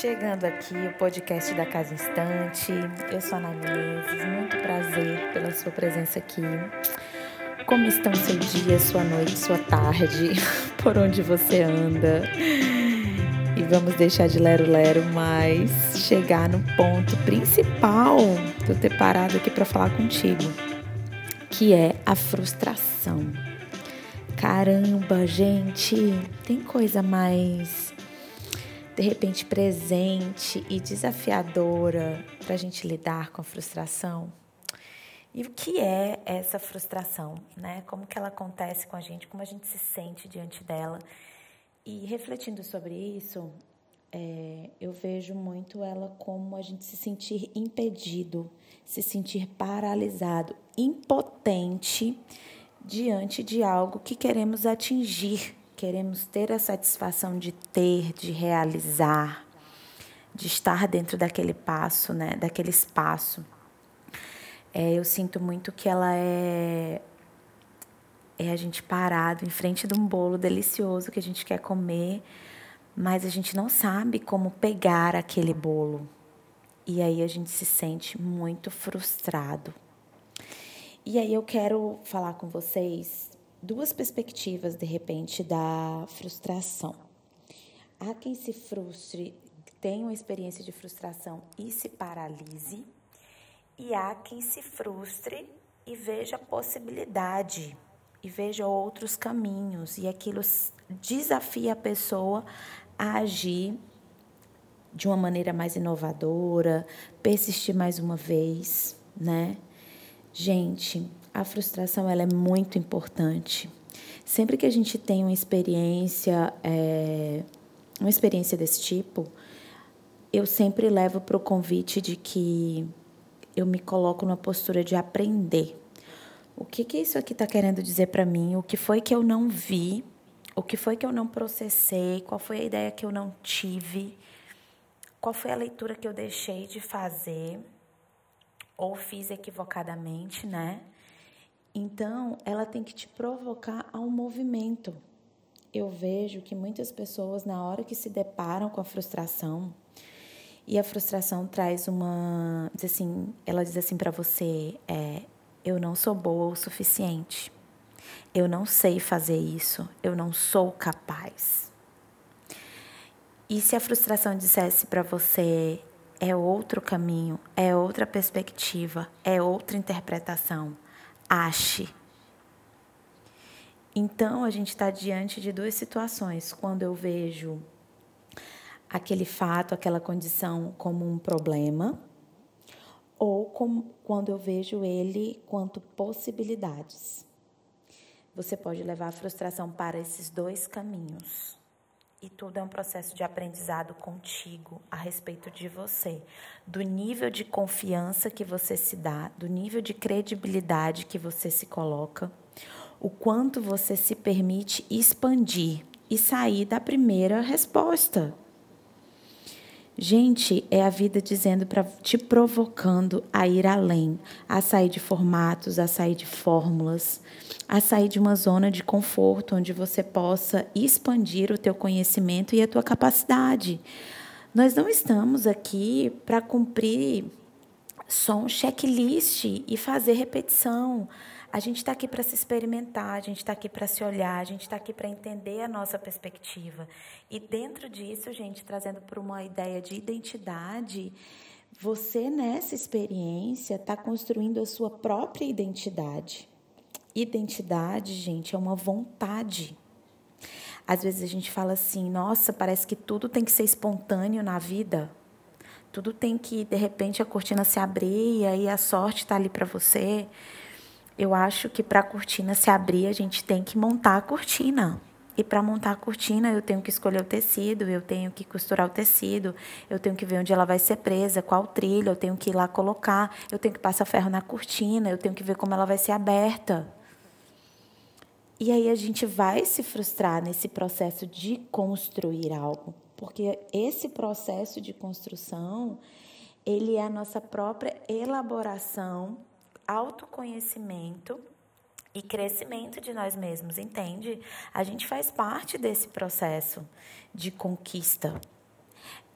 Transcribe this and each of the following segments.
Chegando aqui, o podcast da Casa Instante. Eu sou a Ana Menezes, muito prazer pela sua presença aqui. Como estão seu dia, sua noite, sua tarde, por onde você anda? E vamos deixar de lero-lero, mas chegar no ponto principal de eu ter parado aqui para falar contigo, que é a frustração. Caramba, gente, tem coisa mais de repente presente e desafiadora para a gente lidar com a frustração? E o que é essa frustração, né? Como que ela acontece com a gente, como a gente se sente diante dela? E refletindo sobre isso, é, eu vejo muito ela como a gente se sentir impedido, se sentir paralisado, impotente diante de algo que queremos atingir Queremos ter a satisfação de ter, de realizar, de estar dentro daquele passo, né? Daquele espaço. É, eu sinto muito que ela é é a gente parado em frente de um bolo delicioso que a gente quer comer, mas a gente não sabe como pegar aquele bolo. E aí a gente se sente muito frustrado. E aí eu quero falar com vocês duas perspectivas, de repente, da frustração. Há quem se frustre, tenha uma experiência de frustração e se paralise, e há quem se frustre e veja a possibilidade e veja outros caminhos, e aquilo desafia a pessoa a agir de uma maneira mais inovadora, persistir mais uma vez, né? Gente, a frustração ela é muito importante. Sempre que a gente tem uma experiência, é, uma experiência desse tipo, eu sempre levo para o convite de que eu me coloco numa postura de aprender. O que, que isso aqui está querendo dizer para mim? O que foi que eu não vi? O que foi que eu não processei? Qual foi a ideia que eu não tive? Qual foi a leitura que eu deixei de fazer? Ou fiz equivocadamente, né? Então, ela tem que te provocar a um movimento. Eu vejo que muitas pessoas, na hora que se deparam com a frustração, e a frustração traz uma. Diz assim, ela diz assim para você: é, eu não sou boa o suficiente. Eu não sei fazer isso. Eu não sou capaz. E se a frustração dissesse para você: é outro caminho, é outra perspectiva, é outra interpretação ache. Então, a gente está diante de duas situações. Quando eu vejo aquele fato, aquela condição como um problema, ou com, quando eu vejo ele quanto possibilidades. Você pode levar a frustração para esses dois caminhos. E tudo é um processo de aprendizado contigo a respeito de você, do nível de confiança que você se dá, do nível de credibilidade que você se coloca, o quanto você se permite expandir e sair da primeira resposta. Gente, é a vida dizendo para te provocando a ir além, a sair de formatos, a sair de fórmulas, a sair de uma zona de conforto onde você possa expandir o teu conhecimento e a tua capacidade. Nós não estamos aqui para cumprir só um checklist e fazer repetição. A gente está aqui para se experimentar, a gente está aqui para se olhar, a gente está aqui para entender a nossa perspectiva. E dentro disso, gente, trazendo para uma ideia de identidade, você nessa experiência está construindo a sua própria identidade. Identidade, gente, é uma vontade. Às vezes a gente fala assim, nossa, parece que tudo tem que ser espontâneo na vida. Tudo tem que, de repente, a cortina se abrir e aí a sorte está ali para você. Eu acho que para a cortina se abrir, a gente tem que montar a cortina. E para montar a cortina, eu tenho que escolher o tecido, eu tenho que costurar o tecido, eu tenho que ver onde ela vai ser presa, qual trilho, eu tenho que ir lá colocar, eu tenho que passar ferro na cortina, eu tenho que ver como ela vai ser aberta. E aí a gente vai se frustrar nesse processo de construir algo, porque esse processo de construção, ele é a nossa própria elaboração autoconhecimento e crescimento de nós mesmos, entende? A gente faz parte desse processo de conquista.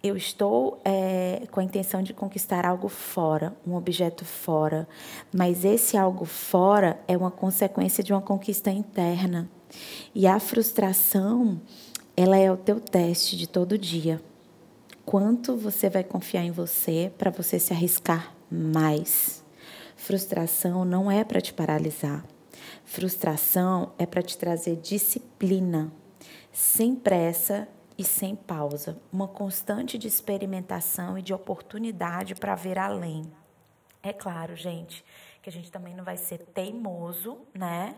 eu estou é, com a intenção de conquistar algo fora, um objeto fora, mas esse algo fora é uma consequência de uma conquista interna. E a frustração, ela é o teu teste de todo dia. Quanto você vai confiar em você para você se arriscar mais? Frustração não é para te paralisar. Frustração é para te trazer disciplina, sem pressa e sem pausa, uma constante de experimentação e de oportunidade para ver além. É claro, gente, que a gente também não vai ser teimoso, né?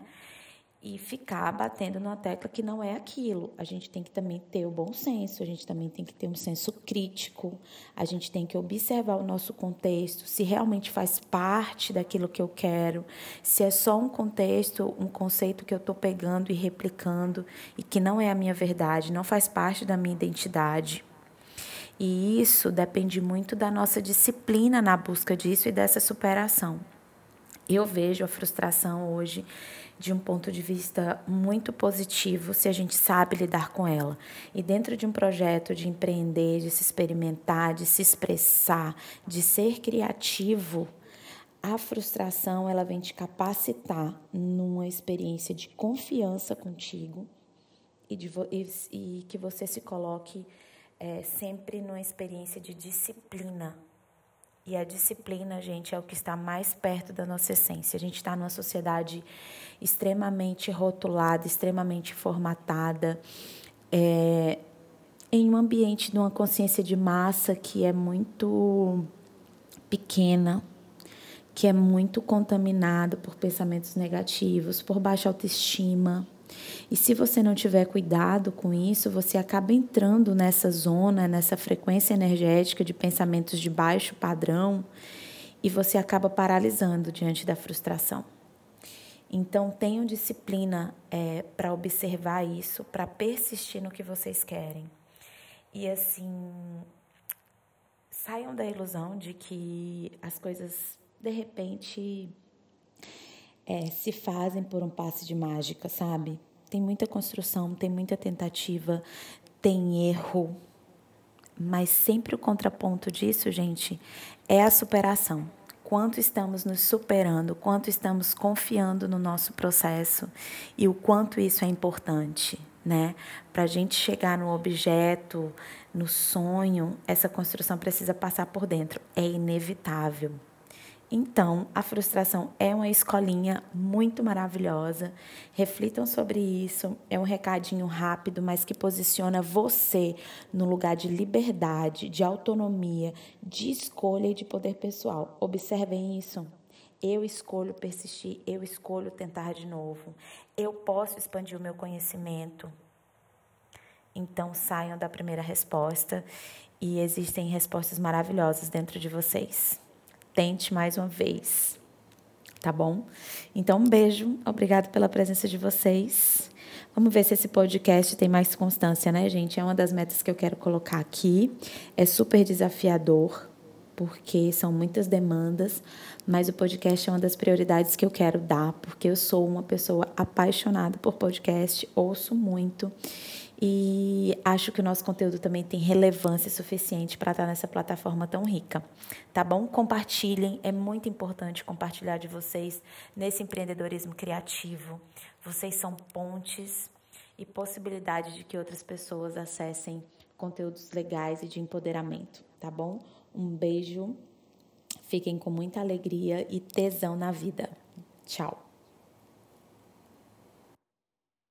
E ficar batendo numa tecla que não é aquilo. A gente tem que também ter o bom senso, a gente também tem que ter um senso crítico, a gente tem que observar o nosso contexto, se realmente faz parte daquilo que eu quero, se é só um contexto, um conceito que eu estou pegando e replicando e que não é a minha verdade, não faz parte da minha identidade. E isso depende muito da nossa disciplina na busca disso e dessa superação. Eu vejo a frustração hoje de um ponto de vista muito positivo se a gente sabe lidar com ela. E dentro de um projeto de empreender, de se experimentar, de se expressar, de ser criativo, a frustração ela vem te capacitar numa experiência de confiança contigo e, de, e, e que você se coloque é, sempre numa experiência de disciplina e a disciplina, gente, é o que está mais perto da nossa essência. A gente está numa sociedade extremamente rotulada, extremamente formatada, é, em um ambiente de uma consciência de massa que é muito pequena, que é muito contaminado por pensamentos negativos, por baixa autoestima. E se você não tiver cuidado com isso, você acaba entrando nessa zona, nessa frequência energética de pensamentos de baixo padrão e você acaba paralisando diante da frustração. Então, tenham disciplina é, para observar isso, para persistir no que vocês querem. E assim, saiam da ilusão de que as coisas, de repente, é, se fazem por um passe de mágica, sabe? Tem muita construção, tem muita tentativa, tem erro, mas sempre o contraponto disso, gente, é a superação. Quanto estamos nos superando, quanto estamos confiando no nosso processo e o quanto isso é importante, né? Para a gente chegar no objeto, no sonho, essa construção precisa passar por dentro. É inevitável. Então, a frustração é uma escolinha muito maravilhosa. Reflitam sobre isso. É um recadinho rápido, mas que posiciona você no lugar de liberdade, de autonomia, de escolha e de poder pessoal. Observem isso. Eu escolho persistir, eu escolho tentar de novo. Eu posso expandir o meu conhecimento. Então, saiam da primeira resposta e existem respostas maravilhosas dentro de vocês tente mais uma vez. Tá bom? Então, um beijo. Obrigado pela presença de vocês. Vamos ver se esse podcast tem mais constância, né, gente? É uma das metas que eu quero colocar aqui. É super desafiador, porque são muitas demandas, mas o podcast é uma das prioridades que eu quero dar, porque eu sou uma pessoa apaixonada por podcast, ouço muito e acho que o nosso conteúdo também tem relevância suficiente para estar nessa plataforma tão rica. Tá bom? Compartilhem, é muito importante compartilhar de vocês nesse empreendedorismo criativo. Vocês são pontes e possibilidade de que outras pessoas acessem conteúdos legais e de empoderamento, tá bom? Um beijo. Fiquem com muita alegria e tesão na vida. Tchau.